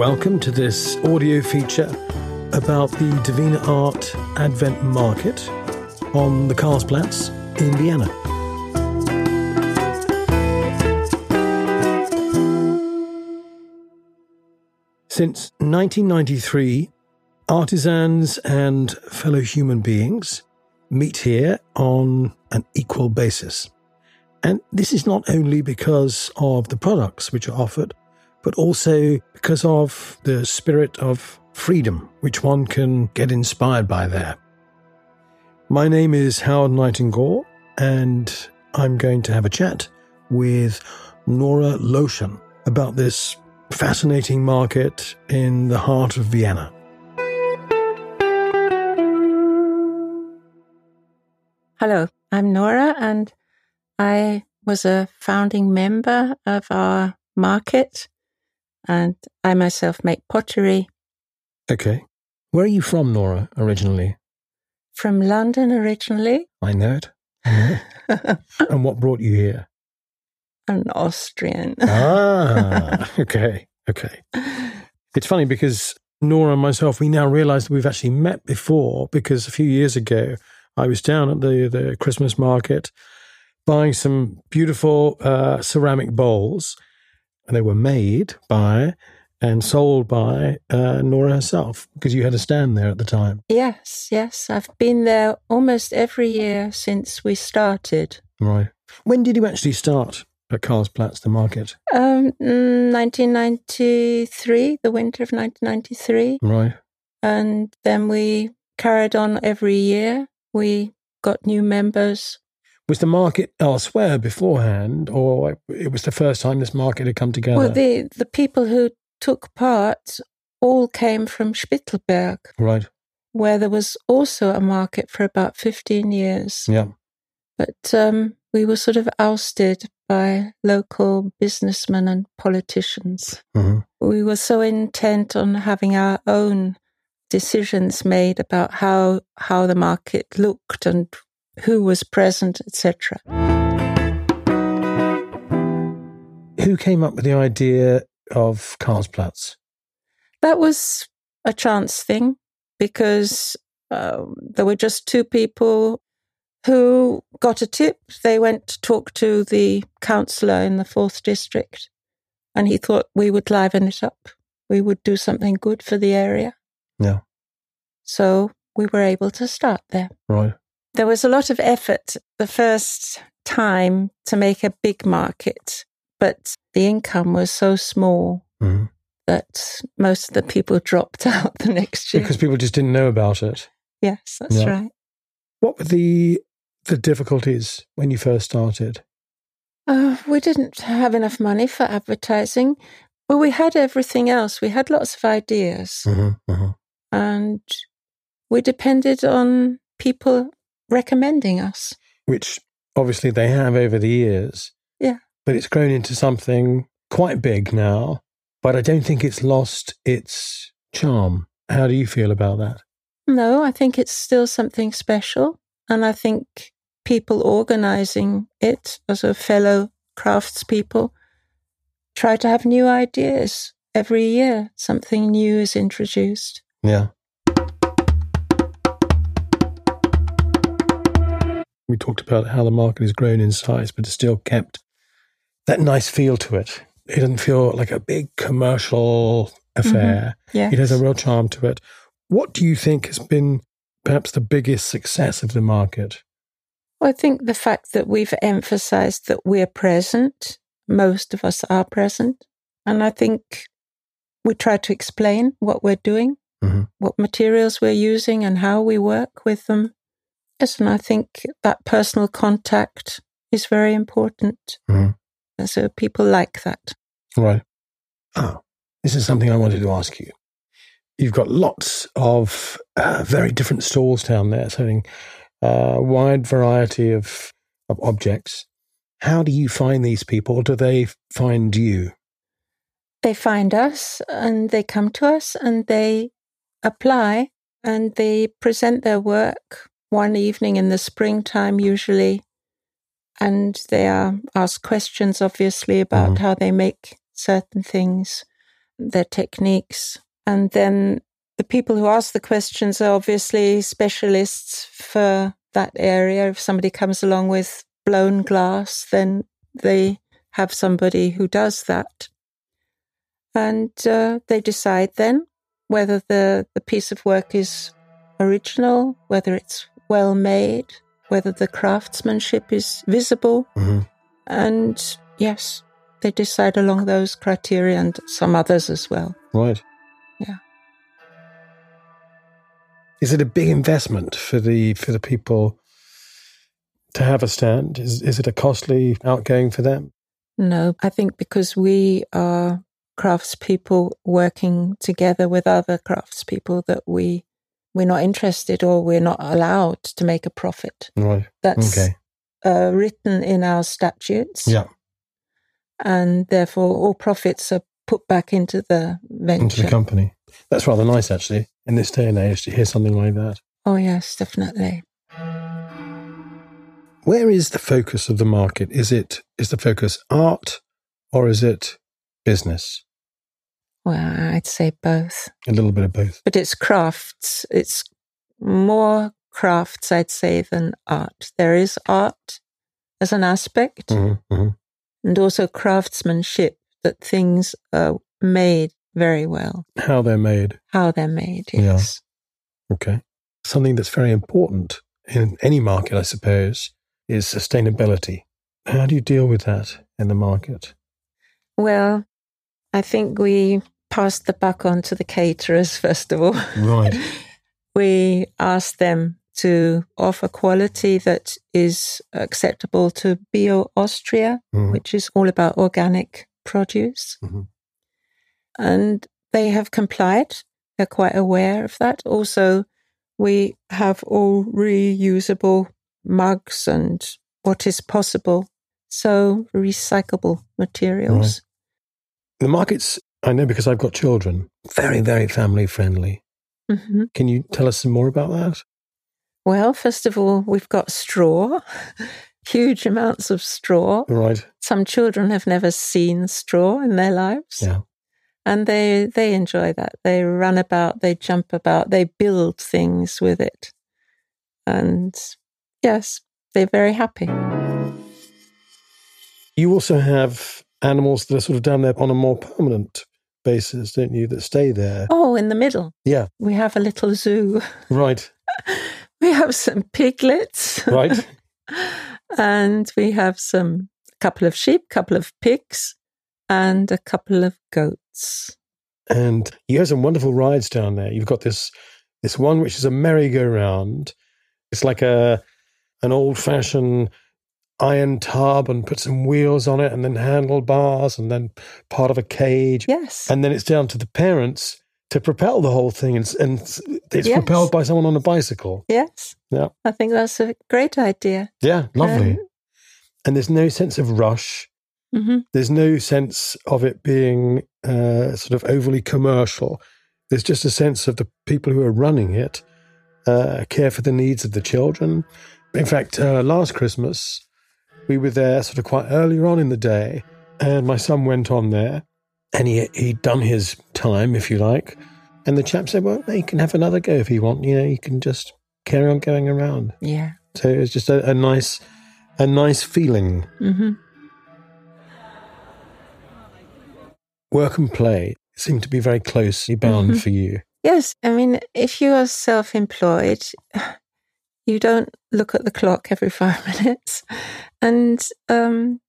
welcome to this audio feature about the Divina Art Advent Market on the Karlsplatz in Vienna. Since 1993, artisans and fellow human beings meet here on an equal basis. And this is not only because of the products which are offered, but also because of the spirit of freedom which one can get inspired by there. My name is Howard Nightingall, and I'm going to have a chat with Nora Loschan about this fascinating market in the heart of Vienna. Hello, I'm Nora, and I was a founding member of our market, and I myself make pottery. Okay. Where are you from, Nora, originally? From London originally. I know it. I know it. and what brought you here? An Austrian. ah, okay, okay. It's funny because Nora and myself, we now realize that we've actually met before because a few years ago, I was down at the, the Christmas market buying some beautiful uh, ceramic bowls, they were made by and sold by uh, Nora herself because you had a stand there at the time. Yes, yes. I've been there almost every year since we started. Right. When did you actually start at Karlsplatz, the market? Um, 1993, the winter of 1993. Right. And then we carried on every year. We got new members. Was the market elsewhere beforehand, or it was the first time this market had come together? Well, the, the people who took part all came from Spittelberg. Right. Where there was also a market for about 15 years. Yeah. But um, we were sort of ousted by local businessmen and politicians. Mm-hmm. We were so intent on having our own decisions made about how how the market looked and who was present, etc. Who came up with the idea of Karlsplatz? That was a chance thing because um, there were just two people who got a tip. They went to talk to the councillor in the fourth district, and he thought we would liven it up. We would do something good for the area. Yeah. So we were able to start there. Right. There was a lot of effort the first time to make a big market, but the income was so small mm-hmm. that most of the people dropped out the next year. Because people just didn't know about it. Yes, that's yeah. right. What were the the difficulties when you first started? Uh, we didn't have enough money for advertising. Well, we had everything else. We had lots of ideas. Mm-hmm, mm-hmm. And we depended on people recommending us. Which obviously they have over the years. Yeah. But it's grown into something quite big now. But I don't think it's lost its charm. How do you feel about that? No, I think it's still something special. And I think people organizing it as a fellow craftspeople try to have new ideas. Every year, something new is introduced. Yeah. We talked about how the market has grown in size, but it's still kept that nice feel to it. It doesn't feel like a big commercial affair. Mm-hmm. Yes. It has a real charm to it. What do you think has been perhaps the biggest success of the market? Well, I think the fact that we've emphasized that we're present, most of us are present. And I think we try to explain what we're doing, mm-hmm. what materials we're using, and how we work with them. Yes, and I think that personal contact is very important. And so people like that. Right. Ah, this is something I wanted to ask you. You've got lots of uh, very different stalls down there selling a uh, wide variety of, of objects. How do you find these people? Do they find you? They find us and they come to us and they apply and they present their work one evening in the springtime, usually. And they are asked questions, obviously, about mm-hmm. how they make certain things. their techniques. And then the people who ask the questions are obviously specialists for that area. If somebody comes along with blown glass, then they have somebody who does that. And uh, they decide then whether the, the piece of work is original, whether it's well made, whether the craftsmanship is visible. Mm-hmm. And yes, they decide along those criteria and some others as well. Right. Yeah. Is it a big investment for the for the people to have a stand? Is is it a costly outgoing for them? No, I think because we are craftspeople working together with other craftspeople that we we're not interested or we're not allowed to make a profit. Right. That's Okay. uh, written in our statutes. Yeah. And therefore, all profits are put back into the venture. Into the company. That's rather nice, actually, in this day and age to hear something like that. oh, yes, definitely. Where is the focus of the market? Is it is the focus art or is it business? Well, I'd say both. A little bit of both. But it's crafts. It's more crafts, I'd say, than art. There is art as an aspect Mm-hmm, mm-hmm. and also craftsmanship that things are made very well, How they're made. how they're made. Yeah. Yes. Okay. Something that's very important in any market, I suppose, is sustainability. How do you deal with that in the market? Well, I think we passed the buck on to the caterers, first of all. Right. we asked them to offer quality that is acceptable to Bio Austria, Mhm. which is all about organic produce. Mhm. And they have complied. They're quite aware of that. Also, we have all reusable mugs and what is possible. So, recyclable materials. The markets, I know because I've got children, very, very family friendly. hmm Can you tell us some more about that? Well, first of all, we've got straw, huge amounts of straw. Right. Some children have never seen straw in their lives. Yeah. And they, they enjoy that. They run about, they jump about, they build things with it. And yes, they're very happy. You also have animals that are sort of down there on a more permanent basis, don't you, that stay there? Oh, in the middle, Yeah. we have a little zoo. Right. We have some piglets. Right. and we have some couple of sheep, couple of pigs, and a couple of goats. and you have some wonderful rides down there. You've got this this one which is a merry-go-round. It's like a an old-fashioned iron tub and put some wheels on it and then handlebars and then part of a cage. Yes. And then it's down to the parents to propel the whole thing and, and it's Yes. propelled by someone on a bicycle. yes. Yeah. I think that's a great idea. Yeah, lovely. Um, and there's no sense of rush. hmm There's no sense of it being uh, sort of overly commercial. There's just a sense of the people who are running it uh, care for the needs of the children. In fact, uh, last Christmas, we were there sort of quite earlier on in the day, and my son went on there, and he he'd done his time, if you like. And the chap said, "Well, you can have another go if you want. You know, you can just carry on going around." Yeah. So it was just a, a nice, a nice feeling. hmm Work and play seem to be very closely bound Mhm. for you. Yes. I mean, if you are self employed, you don't look at the clock every five minutes and um,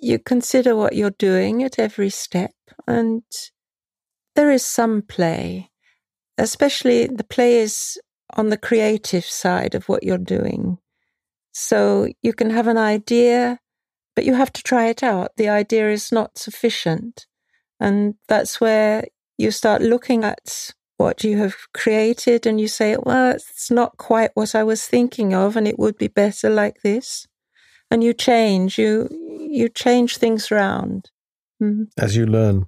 you consider what you're doing at every step. And there is some play, especially the play is on the creative side of what you're doing. So you can have an idea, but you have to try it out. The idea is not sufficient. And that's where you start looking at what you have created and you say, well, it's not quite what I was thinking of and it would be better like this. And you change, you, you change things around. Mhm. as you learn.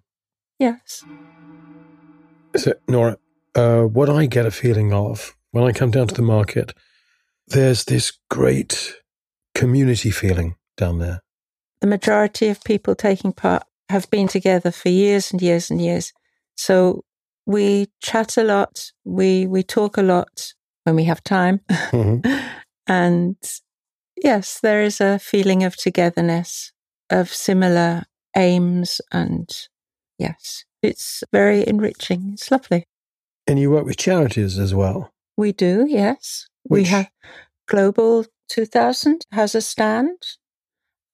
Yes. So, Nora, uh, what I get a feeling of when I come down to the market, there's this great community feeling down there. The majority of people taking part have been together for years and years and years. So we chat a lot. We, we talk a lot when we have time. Mm-hmm. and yes, there is a feeling of togetherness, of similar aims. And yes, it's very enriching. It's lovely. And you work with charities as well? We do, yes. Which? We have Global 2000 has a stand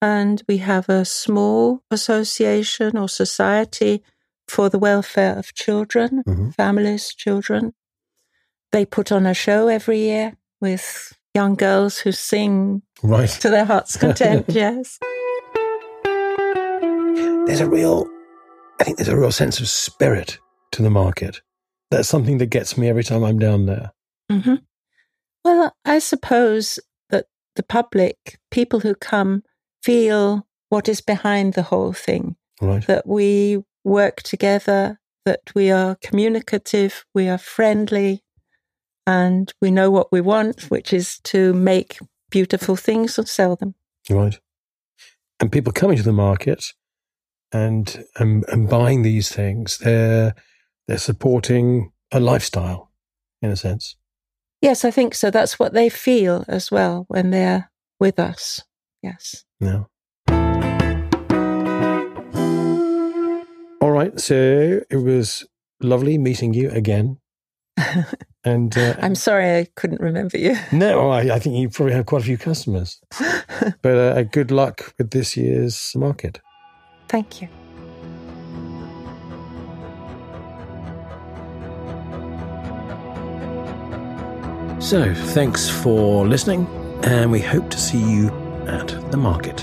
and we have a small association or society for the welfare of children, mm-hmm. families, children. They put on a show every year with young girls who sing right. to their heart's content. yes. There's a real, I think there's a real sense of spirit to the market. That's something that gets me every time I'm down there. Mm-hmm. Well, I suppose that the public, people who come, feel what is behind the whole thing. Right. That we work together, that we are communicative, we are friendly, and we know what we want, which is to make beautiful things and sell them. Right. And people coming to the market and and, and buying these things, they're they're supporting a lifestyle in a sense. Yes, I think so. That's what they feel as well when they're with us. Yes. Yeah. All right. So it was lovely meeting you again. And uh, I'm sorry I couldn't remember you. No, I, I think you probably have quite a few customers. but uh, good luck with this year's market. Thank you. So, thanks for listening, and we hope to see you at the market.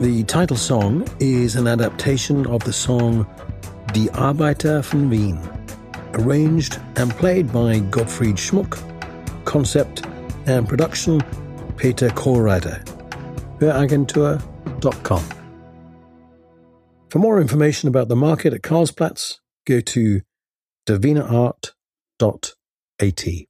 The title song is an adaptation of the song Die Arbeiter von Wien, arranged and played by Gottfried Schmuck, concept and production Peter Kohlreiter, höragentur.com. For more information about the market at Karlsplatz, go to davinaart.at.